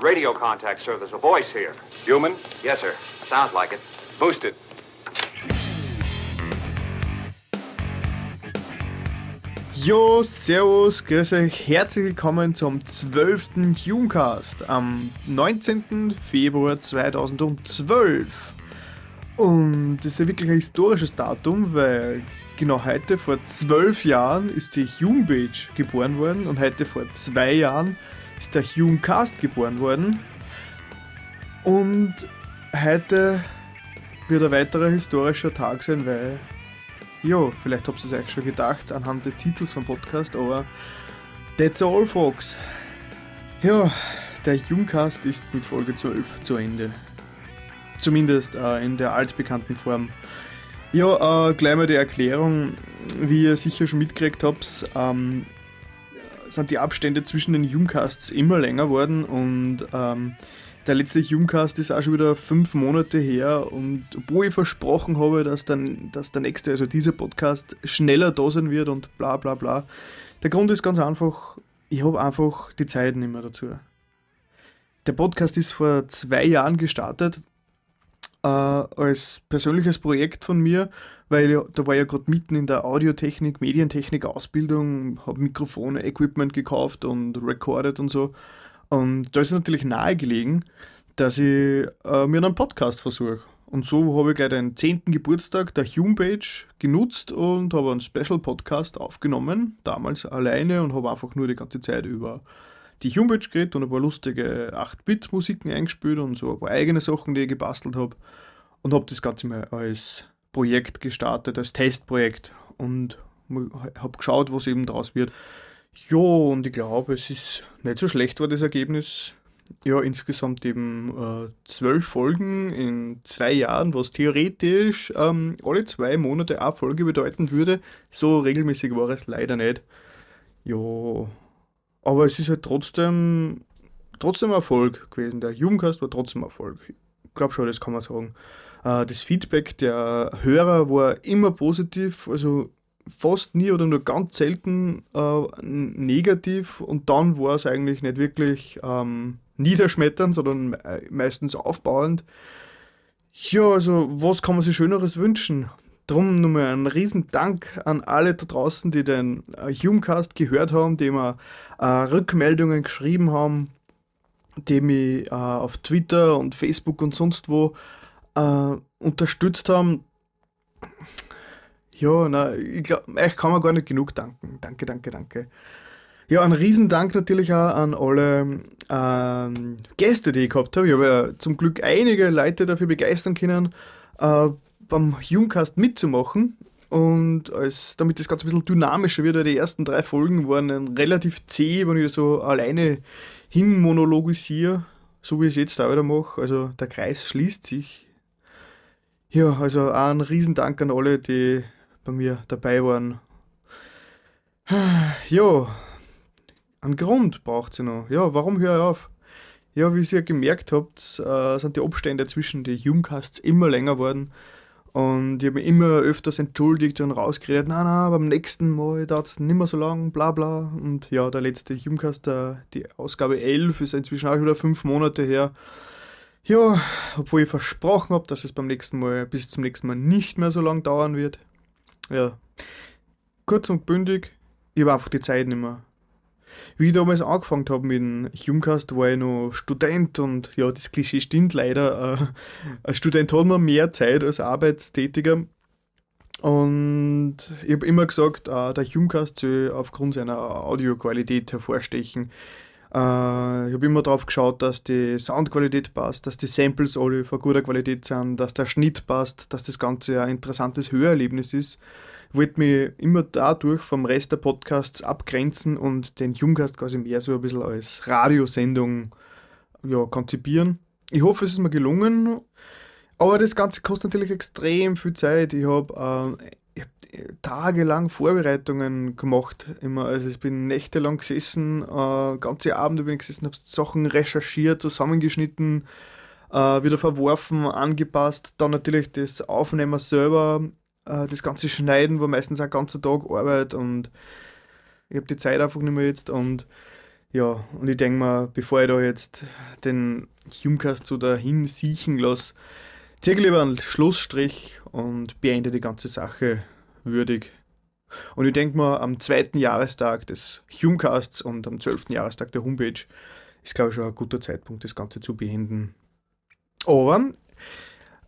Radio contact, sir. There's a voice here. Human? Yes, sir. Sounds like it. Boosted. Jo, servus, grüß euch, herzlich willkommen zum 12. Humecast am 19. Februar 2012. Und das ist ja wirklich ein historisches Datum, weil genau heute vor zwölf Jahren ist die Humepage geboren worden und heute vor zwei Jahren ist der Humecast geboren worden. Und heute wird ein weiterer historischer Tag sein, weil Jo, vielleicht habt ihr es euch schon gedacht anhand des Titels vom Podcast, aber that's all, folks. Ja, der Jungcast ist mit Folge 12 zu Ende. Zumindest äh, in der altbekannten Form. Ja, äh, gleich mal die Erklärung. Wie ihr sicher schon mitgekriegt habt, ähm, sind die Abstände zwischen den Jungcasts immer länger worden und ähm, der letzte Jungcast ist auch schon wieder fünf Monate her und obwohl ich versprochen habe, dass, dann, dass der nächste, also dieser Podcast, schneller da sein wird und bla bla bla. Der Grund ist ganz einfach, ich habe einfach die Zeit nicht mehr dazu. Der Podcast ist vor zwei Jahren gestartet äh, als persönliches Projekt von mir, weil ich, da war ja gerade mitten in der Audiotechnik, Medientechnik Ausbildung, habe Mikrofone, Equipment gekauft und recorded und so. Und da ist natürlich nahegelegen, dass ich äh, mir einen Podcast versuche. Und so habe ich gleich den 10. Geburtstag der Humepage genutzt und habe einen Special-Podcast aufgenommen, damals alleine und habe einfach nur die ganze Zeit über die Humepage geredet und ein paar lustige 8-Bit-Musiken eingespielt und so ein paar eigene Sachen, die ich gebastelt habe. Und habe das Ganze mal als Projekt gestartet, als Testprojekt und habe geschaut, was eben daraus wird. Ja, und ich glaube, es ist nicht so schlecht war das Ergebnis. Ja, insgesamt eben äh, zwölf Folgen in zwei Jahren, was theoretisch ähm, alle zwei Monate eine Folge bedeuten würde. So regelmäßig war es leider nicht. Ja, aber es ist halt trotzdem, trotzdem Erfolg gewesen. Der Jugendcast war trotzdem Erfolg. Ich glaube schon, das kann man sagen. Äh, das Feedback der Hörer war immer positiv. Also fast nie oder nur ganz selten äh, negativ und dann war es eigentlich nicht wirklich ähm, niederschmetternd, sondern meistens aufbauend. Ja, also was kann man sich Schöneres wünschen? Drum nochmal einen riesen Dank an alle da draußen, die den äh, Humecast gehört haben, die mir äh, Rückmeldungen geschrieben haben, die mich äh, auf Twitter und Facebook und sonst wo äh, unterstützt haben. Ja, na, ich glaube, euch kann man gar nicht genug danken. Danke, danke, danke. Ja, ein Riesendank natürlich auch an alle ähm, Gäste, die ich gehabt habe. Ich habe ja zum Glück einige Leute dafür begeistern können, äh, beim Jungcast mitzumachen. Und als, damit das Ganze ein bisschen dynamischer wird, weil die ersten drei Folgen waren relativ zäh, wenn ich so alleine hin monologisiere, so wie ich es jetzt auch wieder mache. Also der Kreis schließt sich. Ja, also auch ein Riesendank an alle, die bei mir dabei waren. Ja, einen Grund braucht sie noch. Ja, warum höre ich auf? Ja, wie ihr gemerkt habt, äh, sind die Abstände zwischen den Jugendcasts immer länger geworden. Und ich habe mich immer öfters entschuldigt und rausgeredet, nein, nein, beim nächsten Mal dauert es nicht mehr so lang, bla bla. Und ja, der letzte Jugendcast, die Ausgabe 11, ist inzwischen auch wieder fünf Monate her. Ja, obwohl ich versprochen habe, dass es beim nächsten Mal, bis zum nächsten Mal nicht mehr so lang dauern wird. Ja. Kurz und bündig, ich habe einfach die Zeit nicht mehr. Wie ich damals angefangen habe mit dem Humecast, war ich noch Student und ja, das Klischee stimmt leider. Äh, als Student hat man mehr Zeit als Arbeitstätiger. Und ich habe immer gesagt, äh, der Humecast soll aufgrund seiner Audioqualität hervorstechen. Äh, ich habe immer darauf geschaut, dass die Soundqualität passt, dass die Samples alle von guter Qualität sind, dass der Schnitt passt, dass das Ganze ein interessantes Hörerlebnis ist. Wollte mich immer dadurch vom Rest der Podcasts abgrenzen und den Jungcast quasi mehr so ein bisschen als Radiosendung ja, konzipieren. Ich hoffe, es ist mir gelungen. Aber das Ganze kostet natürlich extrem viel Zeit. Ich habe äh, tagelang Vorbereitungen gemacht. Immer. Also ich bin nächtelang gesessen, äh, ganze Abende bin ich gesessen, habe Sachen recherchiert, zusammengeschnitten, äh, wieder verworfen, angepasst. Dann natürlich das Aufnehmen selber, äh, das ganze Schneiden war meistens ein ganzer Tag Arbeit und ich habe die Zeit einfach nicht mehr jetzt und Ja, und ich denke mal, bevor ich da jetzt den Humecast so dahin siechen lasse, ziehe ich lieber einen Schlussstrich und beende die ganze Sache würdig. Und ich denke mal, am zweiten Jahrestag des Humecasts und am zwölften Jahrestag der Homepage ist, glaube ich, schon ein guter Zeitpunkt, das Ganze zu beenden. Aber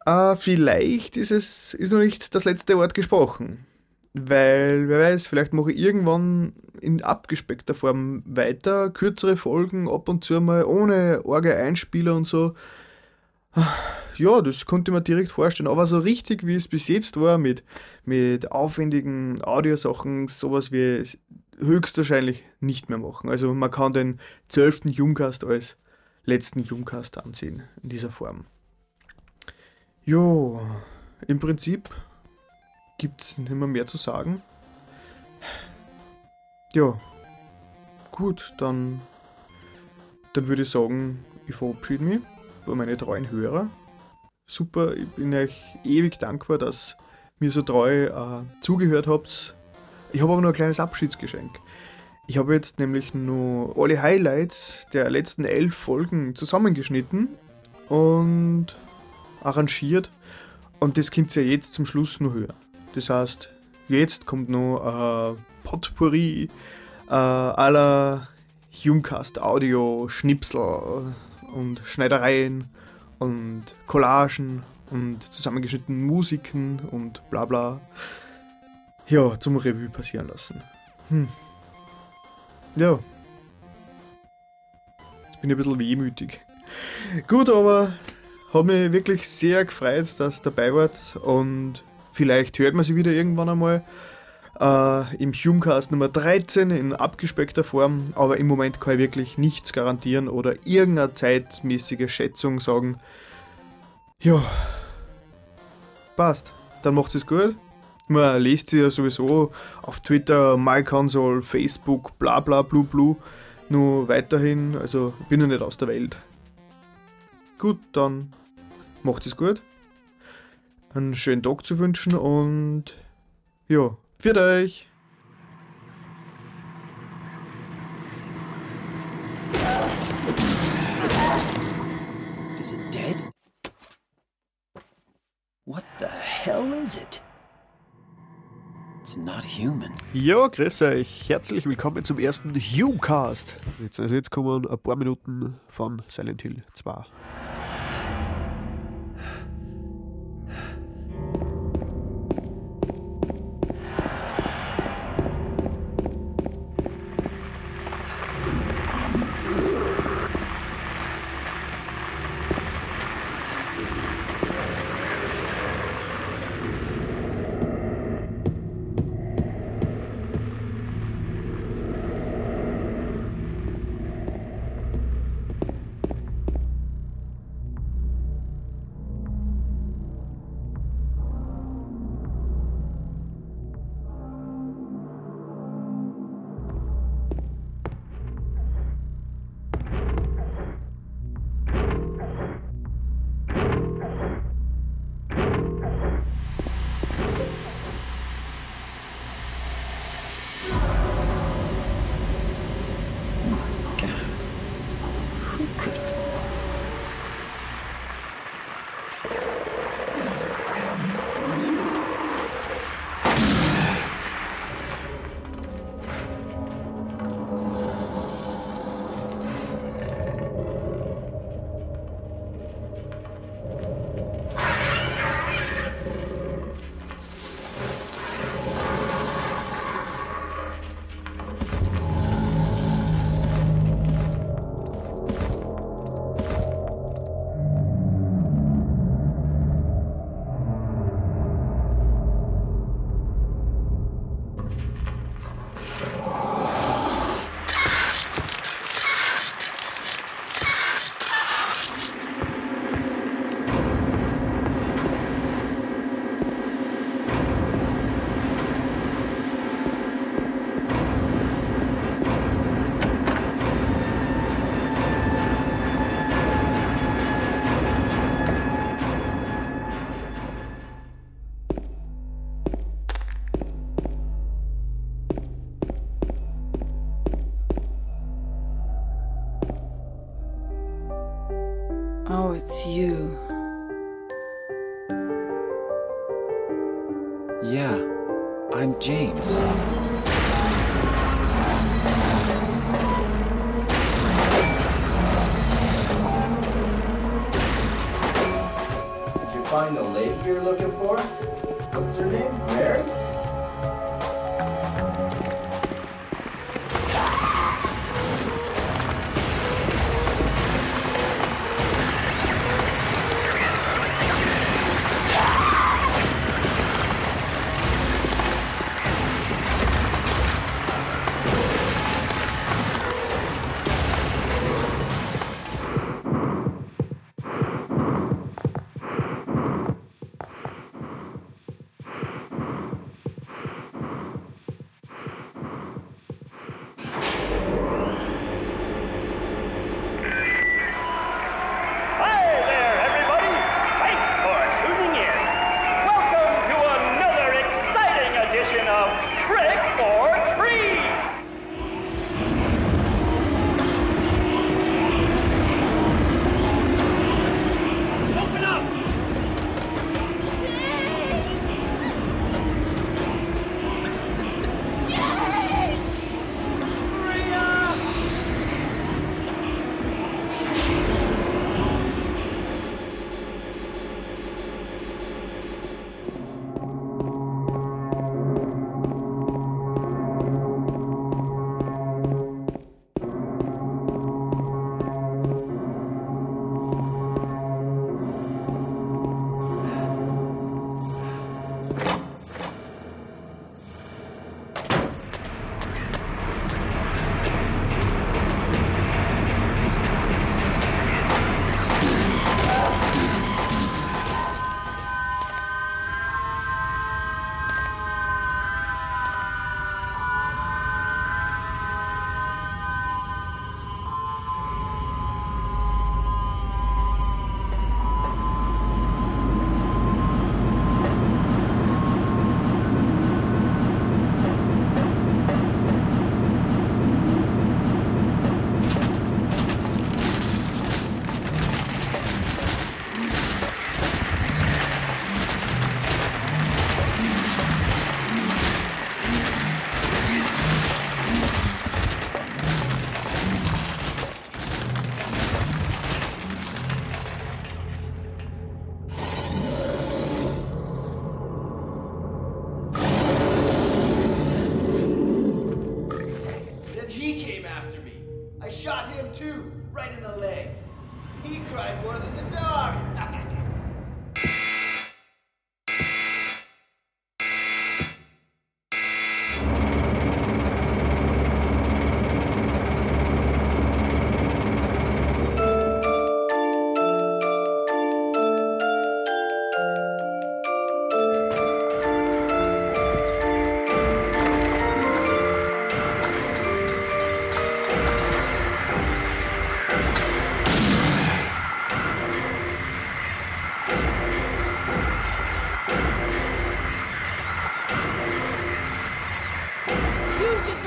äh, vielleicht ist es ist noch nicht das letzte Wort gesprochen. Weil, wer weiß, vielleicht mache ich irgendwann in abgespeckter Form weiter, kürzere Folgen, ab und zu mal ohne Orgel Einspieler und so. Ja, das konnte ich mir direkt vorstellen. Aber so richtig, wie es bis jetzt war, mit, mit aufwendigen Audiosachen, sowas wie höchstwahrscheinlich nicht mehr machen. Also man kann den 12. Jungcast als letzten Jungcast ansehen in dieser Form. Jo, im Prinzip gibt es nicht mehr, mehr zu sagen. Ja, gut, dann, dann würde ich sagen, ich verabschiede mich bei meinen treuen Hörer. Super, ich bin euch ewig dankbar, dass mir so treu äh, zugehört habt. Ich habe aber noch ein kleines Abschiedsgeschenk. Ich habe jetzt nämlich nur alle Highlights der letzten elf Folgen zusammengeschnitten und arrangiert. Und das könnt ihr jetzt zum Schluss noch hören. Das heißt, jetzt kommt noch ein Potpourri äh, aller Humecast Audio, Schnipsel und Schneidereien und Collagen und zusammengeschnittenen Musiken und bla bla. Ja, zum Revue passieren lassen. Hm. Ja. Jetzt bin ich ein bisschen wehmütig. Gut, aber hat mich wirklich sehr gefreut, dass ihr dabei wart und vielleicht hört man sie wieder irgendwann einmal äh, im Humecast Nummer 13 in abgespeckter Form, aber im Moment kann ich wirklich nichts garantieren oder irgendeine zeitmäßige Schätzung sagen. Ja, passt. Dann macht es gut. Man liest sie ja sowieso auf Twitter, MyConsole, Facebook, bla bla blu blu. Nur weiterhin, also bin ich nicht aus der Welt. Gut, dann macht es gut. Einen schönen Tag zu wünschen und ja, für euch. Is it dead? What the hell is it? It's not human. Ja, grüß euch. Herzlich willkommen zum ersten Humecast. Jetzt, also jetzt kommen ein paar Minuten von Silent Hill 2.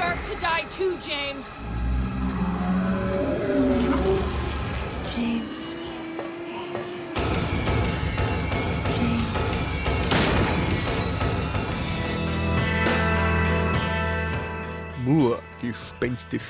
You deserve to die too, James. James. James. Nur gespenstisch.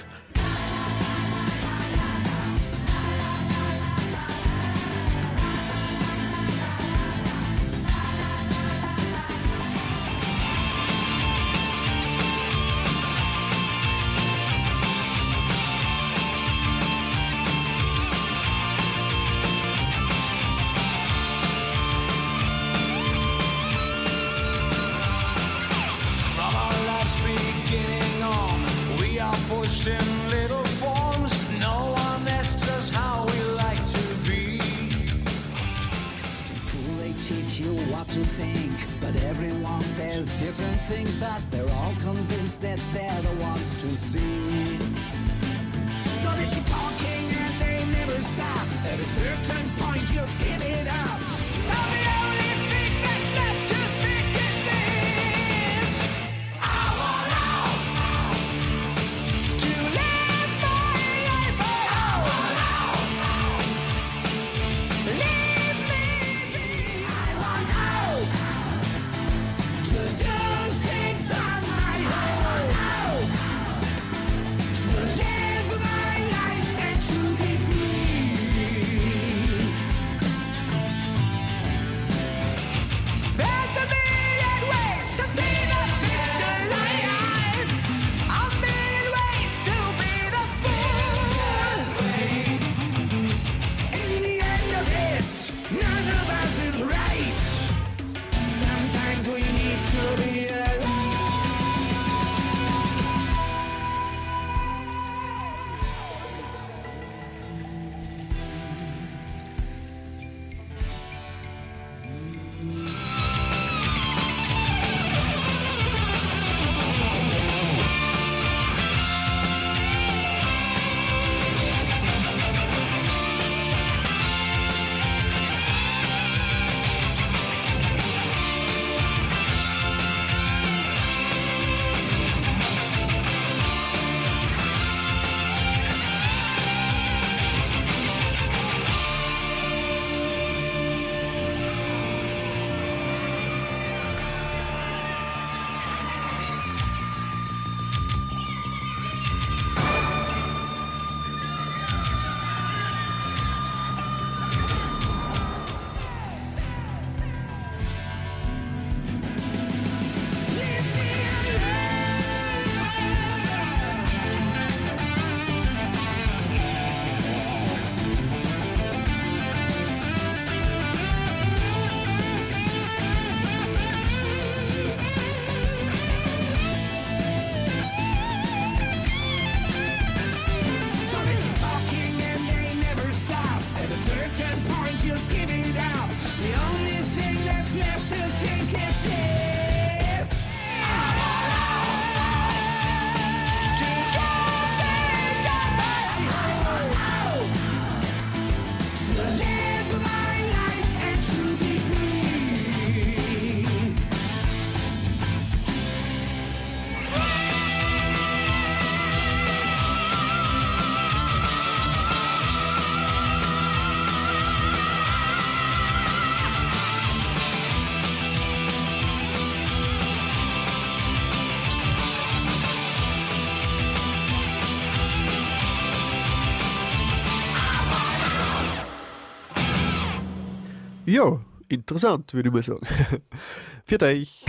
Ja, interessant, würde ich mal sagen. Für euch.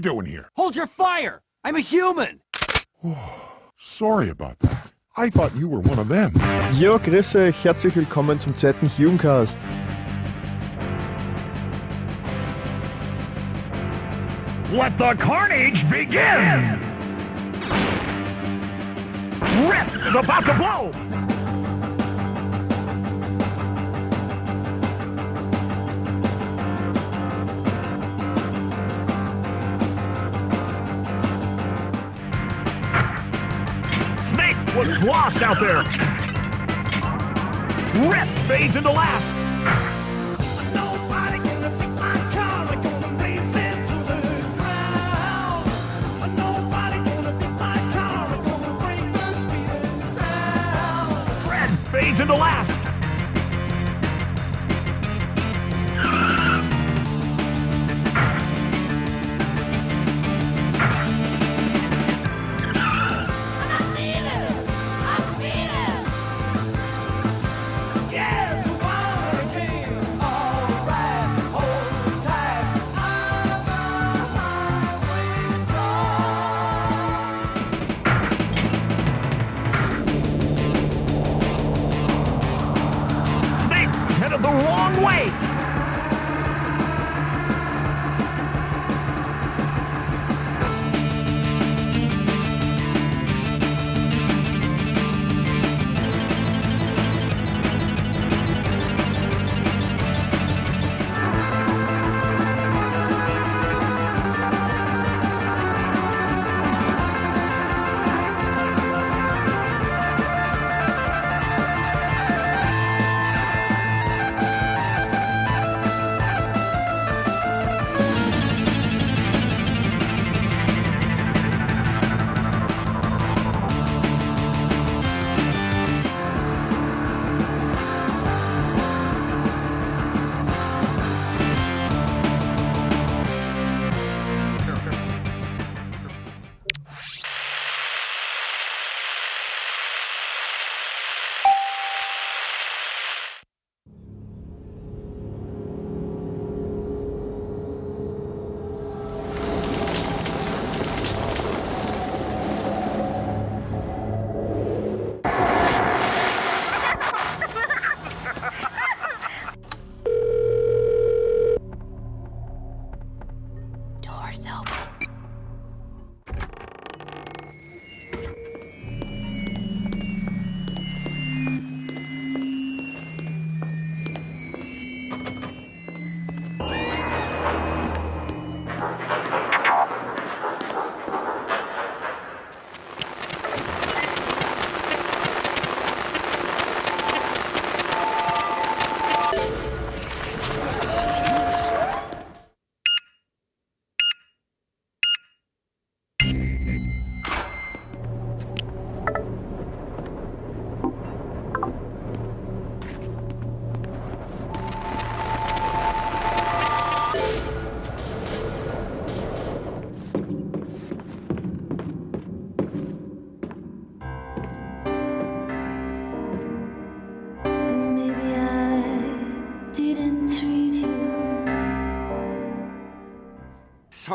Doing here? Hold your fire! I'm a human! Sorry about that. I thought you were one of them. Ja, grüß euch, herzlich willkommen zum zweiten Humecast. Let the carnage begin! Rip is about to blow! Lost out there! Rip fades into last! Red fades into last.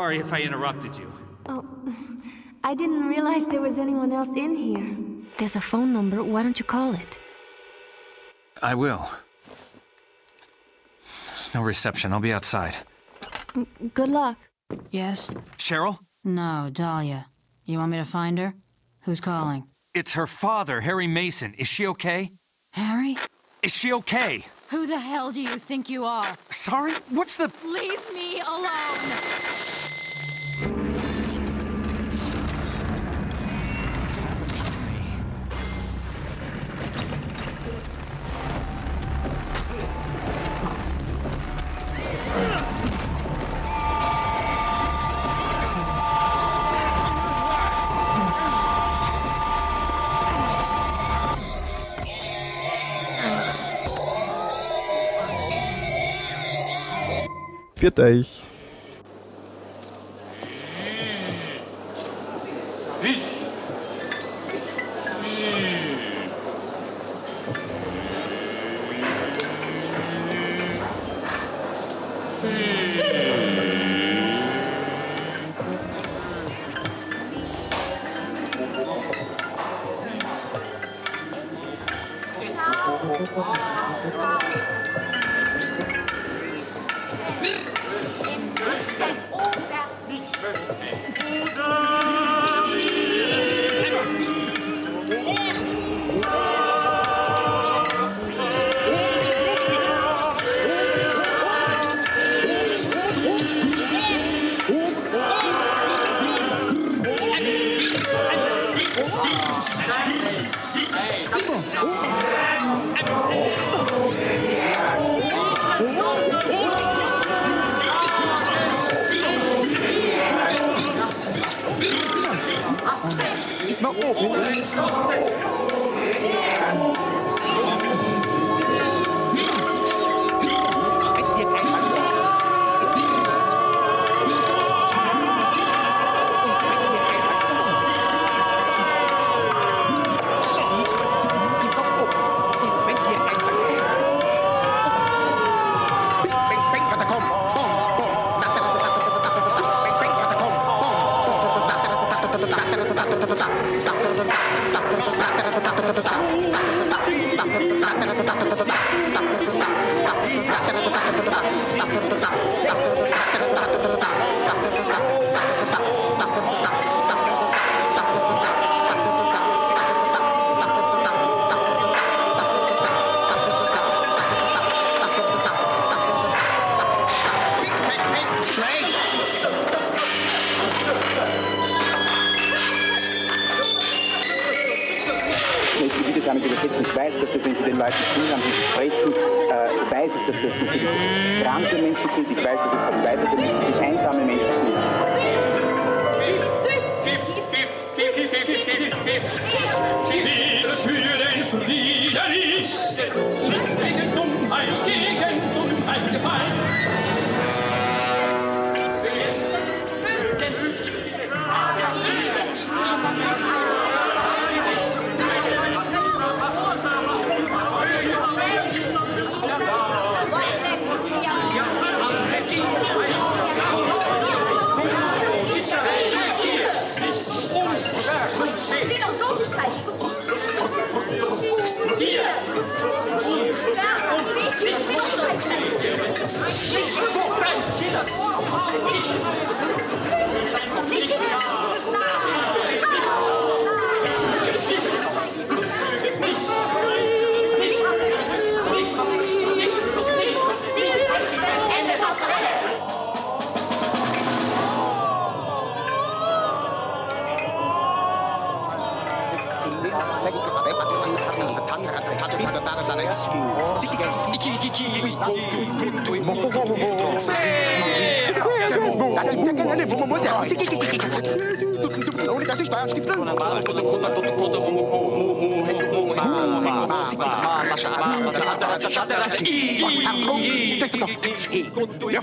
Sorry if I interrupted you. Oh, I didn't realize there was anyone else in here. There's a phone number. Why don't you call it? I will. There's no reception. I'll be outside. Mm, good luck. Yes? Cheryl? No, Dahlia. You want me to find her? Who's calling? It's her father, Harry Mason. Is she okay? Harry? Is she okay? Who the hell do you think you are? Sorry? What's the. Leave me alone! Pfiat euch!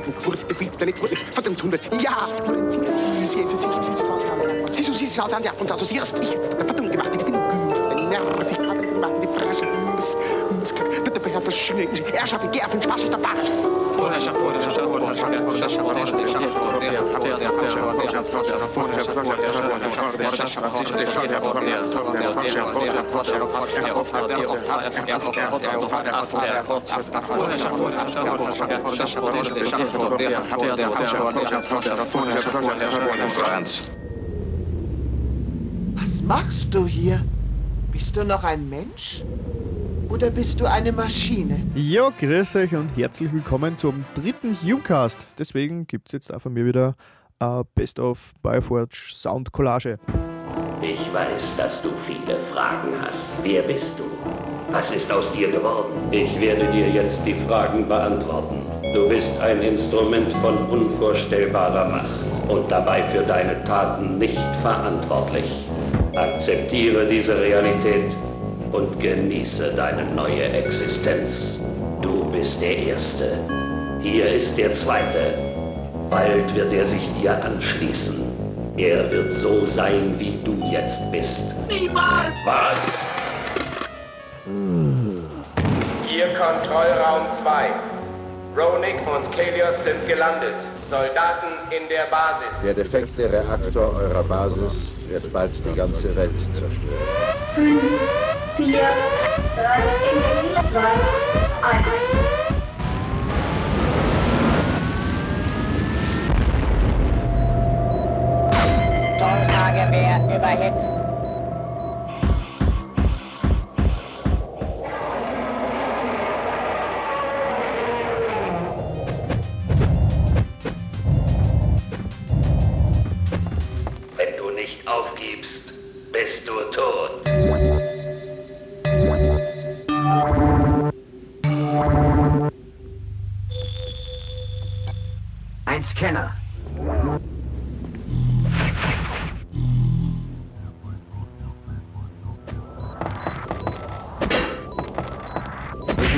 Questo, tutto, sì, sì, sì, sì, sì, sì, sì, sì, Verdammten, Hurte, Fitte, nicht Hurte, verdammt Hunde. Ja, Sie, Sie, Sie, Sie, Sie, Sie, Sie, Sie, Sie, Sie, Sie, schauen Sie auf uns aus, Sie erst ich jetzt, verdammt gemacht, die Finden, nervig, haben gemacht, die Frische, das, das, das, Verherr verschwinden, Erschaffen, Gerfen, Schwasch ist der Falsch. Vorherrschaft, Vorherrschaft, Vorherrschaft, Vorherrschaft, Franz. Was machst du hier? Bist du noch ein Mensch? Oder bist du eine Maschine? Ja, grüß euch und herzlich willkommen zum dritten Humecast. Deswegen gibt es jetzt auch von mir wieder äh, Best of Bioforge Sound Collage. Ich weiß, dass du viele Fragen hast. Wer bist du? Was ist aus dir geworden? Ich werde dir jetzt die Fragen beantworten. Du bist ein Instrument von unvorstellbarer Macht und dabei für deine Taten nicht verantwortlich. Akzeptiere diese Realität und genieße deine neue Existenz. Du bist der Erste. Hier ist der Zweite. Bald wird er sich dir anschließen. Er wird so sein, wie du jetzt bist. Niemals! Was? Hier Kontrollraum 2. Ronik und Kelios sind gelandet. Soldaten in der Basis. Der defekte Reaktor eurer Basis wird bald die ganze Welt zerstören. Fünf, vier, drei, zwei, eins. Tornagewehr überhitzt.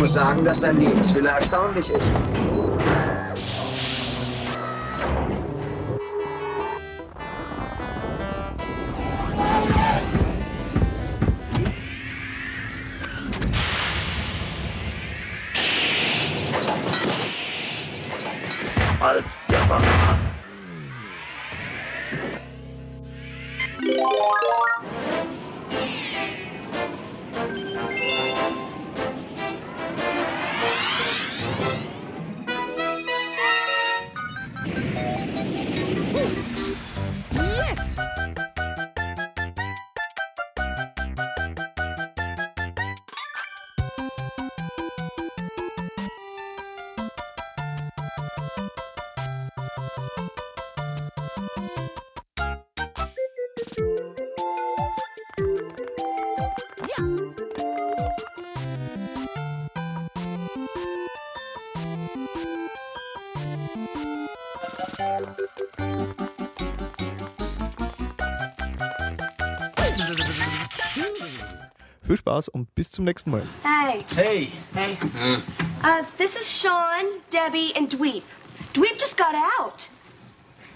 Muss sagen, dass dein Lebenswille erstaunlich ist. Spaß und bis zum nächsten Mal. Hey. Hey. Hey. Uh, this is Sean, Debbie, and Dweep. Dweep just got out.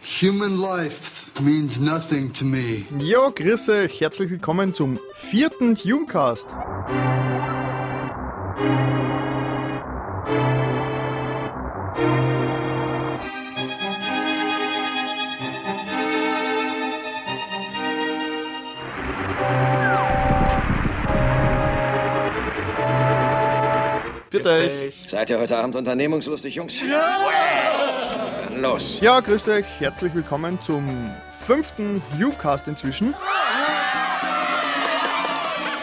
Human life means nothing to me. Ja, grüß euch, herzlich willkommen zum vierten Humecast. Bitte euch. Seid ihr heute Abend unternehmungslustig, Jungs? Dann los. Ja, grüß euch, herzlich willkommen zum fünften Humecast inzwischen.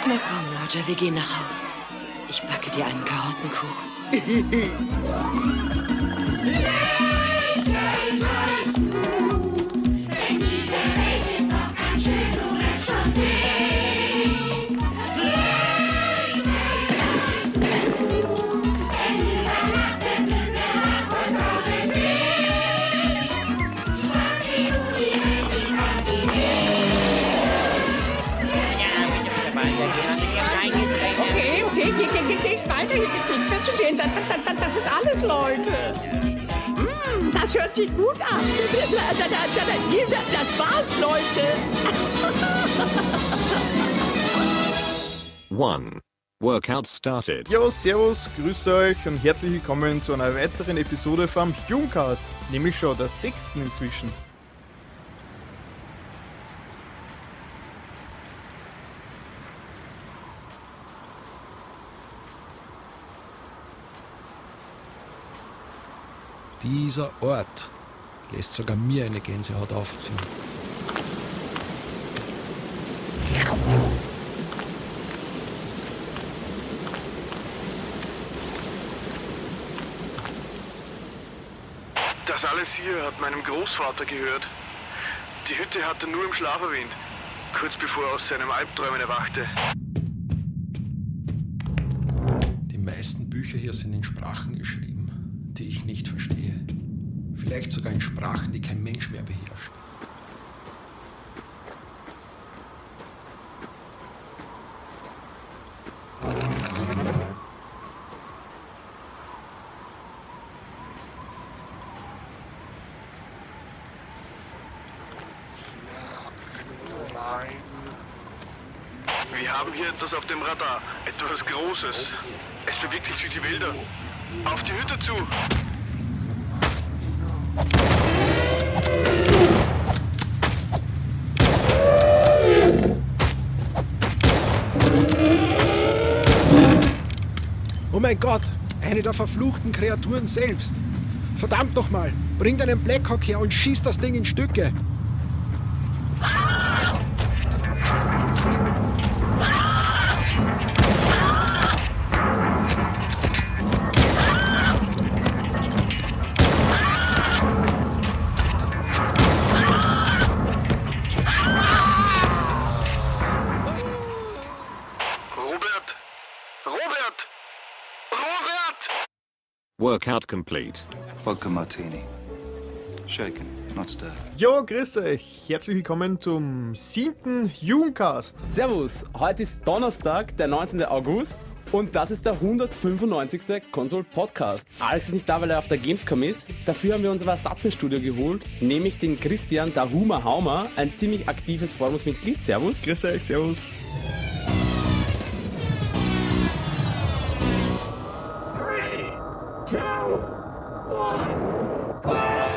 Na komm, Roger, wir gehen nach Haus. Ich backe dir einen Karottenkuchen. Das, das, das, das ist alles, Leute. Mm. das hört sich gut an. Das war's, Leute. One. Workout started. Jo, servus, grüße euch und herzlich willkommen zu einer weiteren Episode vom Jungcast, nämlich schon der sechsten inzwischen. Dieser Ort lässt sogar mir eine Gänsehaut aufziehen. Das alles hier hat meinem Großvater gehört. Die Hütte hat er nur im Schlaf erwähnt, kurz bevor er aus seinem Albträumen erwachte. Die meisten Bücher hier sind in Sprachen geschrieben, die ich nicht verstehe. Vielleicht sogar in Sprachen, die kein Mensch mehr beherrscht. Wir haben hier etwas auf dem Radar. Etwas Großes. Es bewegt sich durch die Wälder. Auf die Hütte zu. Oh mein Gott, eine der verfluchten Kreaturen selbst. Verdammt nochmal, bring deinen Blackhawk her und schieß das Ding in Stücke. Workout complete. Vodka Martini. Shaken, not stirred. Jo, grüß euch, herzlich willkommen zum siebten Jungcast. Servus, heute ist Donnerstag, der 19. August und das ist der 195. Console Podcast. Alex ist nicht da, weil er auf der Gamescom ist. Dafür haben wir uns aber Ersatz ins Studio geholt, nämlich den Christian Dahuma Haumer, ein ziemlich aktives Forumsmitglied. Servus. Grüß euch, servus. two, one, fire!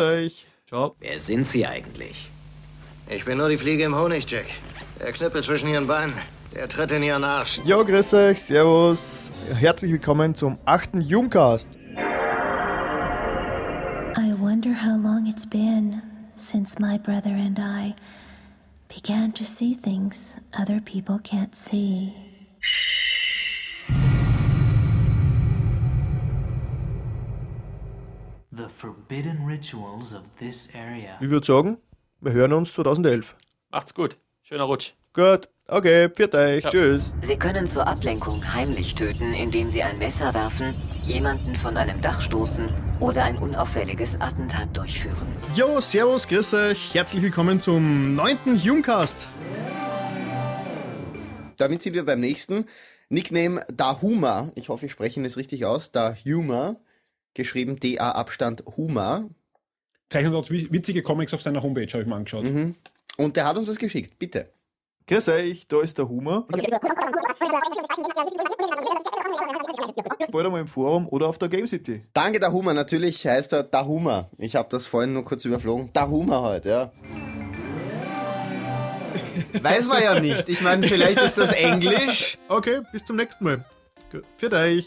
Euch. Ciao. Wer sind Sie eigentlich? Ich bin nur die Fliege im Honig, Jack. Der Knüppel zwischen Ihren Beinen. Der tritt in Ihren Arsch. Jo, grüß euch, servus. Herzlich willkommen zum achten Jumcast. I wonder how long it's been since my brother and I began to see things other people can't see. Ich würde sagen, wir hören uns 2011. Macht's gut. Schöner Rutsch. Gut, okay, pfiat euch, Ja. tschüss. Sie können zur Ablenkung heimlich töten, indem Sie ein Messer werfen, jemanden von einem Dach stoßen oder ein unauffälliges Attentat durchführen. Jo, servus, grüß euch. Herzlich willkommen zum neunten Jumcast. Damit sind wir beim nächsten. Nickname Dahuma. Ich hoffe, ich spreche ihn es richtig aus. Dahuma. Geschrieben D-A-Abstand Huma. Zeichnet dort wi- witzige Comics auf seiner Homepage, habe ich mir angeschaut. Mhm. Und der hat uns das geschickt. Bitte. Grüß euch, da ist der Humor. Bald einmal im Forum oder auf der Game City. Danke, Dahuma. Natürlich heißt er Dahuma. Ich habe das vorhin nur kurz überflogen. Dahuma halt, ja. Weiß man ja nicht. Ich meine, vielleicht ist das Englisch. Okay, bis zum nächsten Mal. Für euch.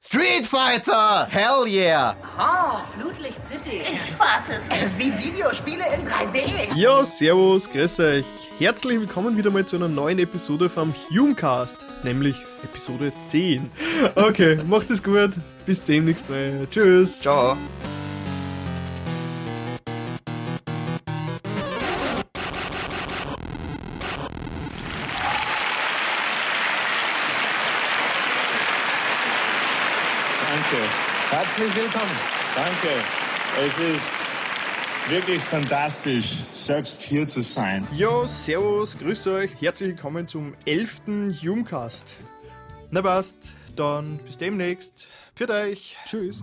Street Fighter! Hell yeah! Oh, Flutlicht City. Ich fass es. Wie Videospiele in 3D. Jo, servus, grüß euch. Herzlich willkommen wieder mal zu einer neuen Episode vom Humecast, nämlich Episode 10. Okay, macht es gut. Bis demnächst mal. Tschüss. Ciao. Danke. Herzlich willkommen. Danke. Es ist wirklich fantastisch, selbst hier zu sein. Jo, servus, grüß euch. Herzlich willkommen zum 11. Humecast. Na passt, dann bis demnächst. Für euch. Tschüss.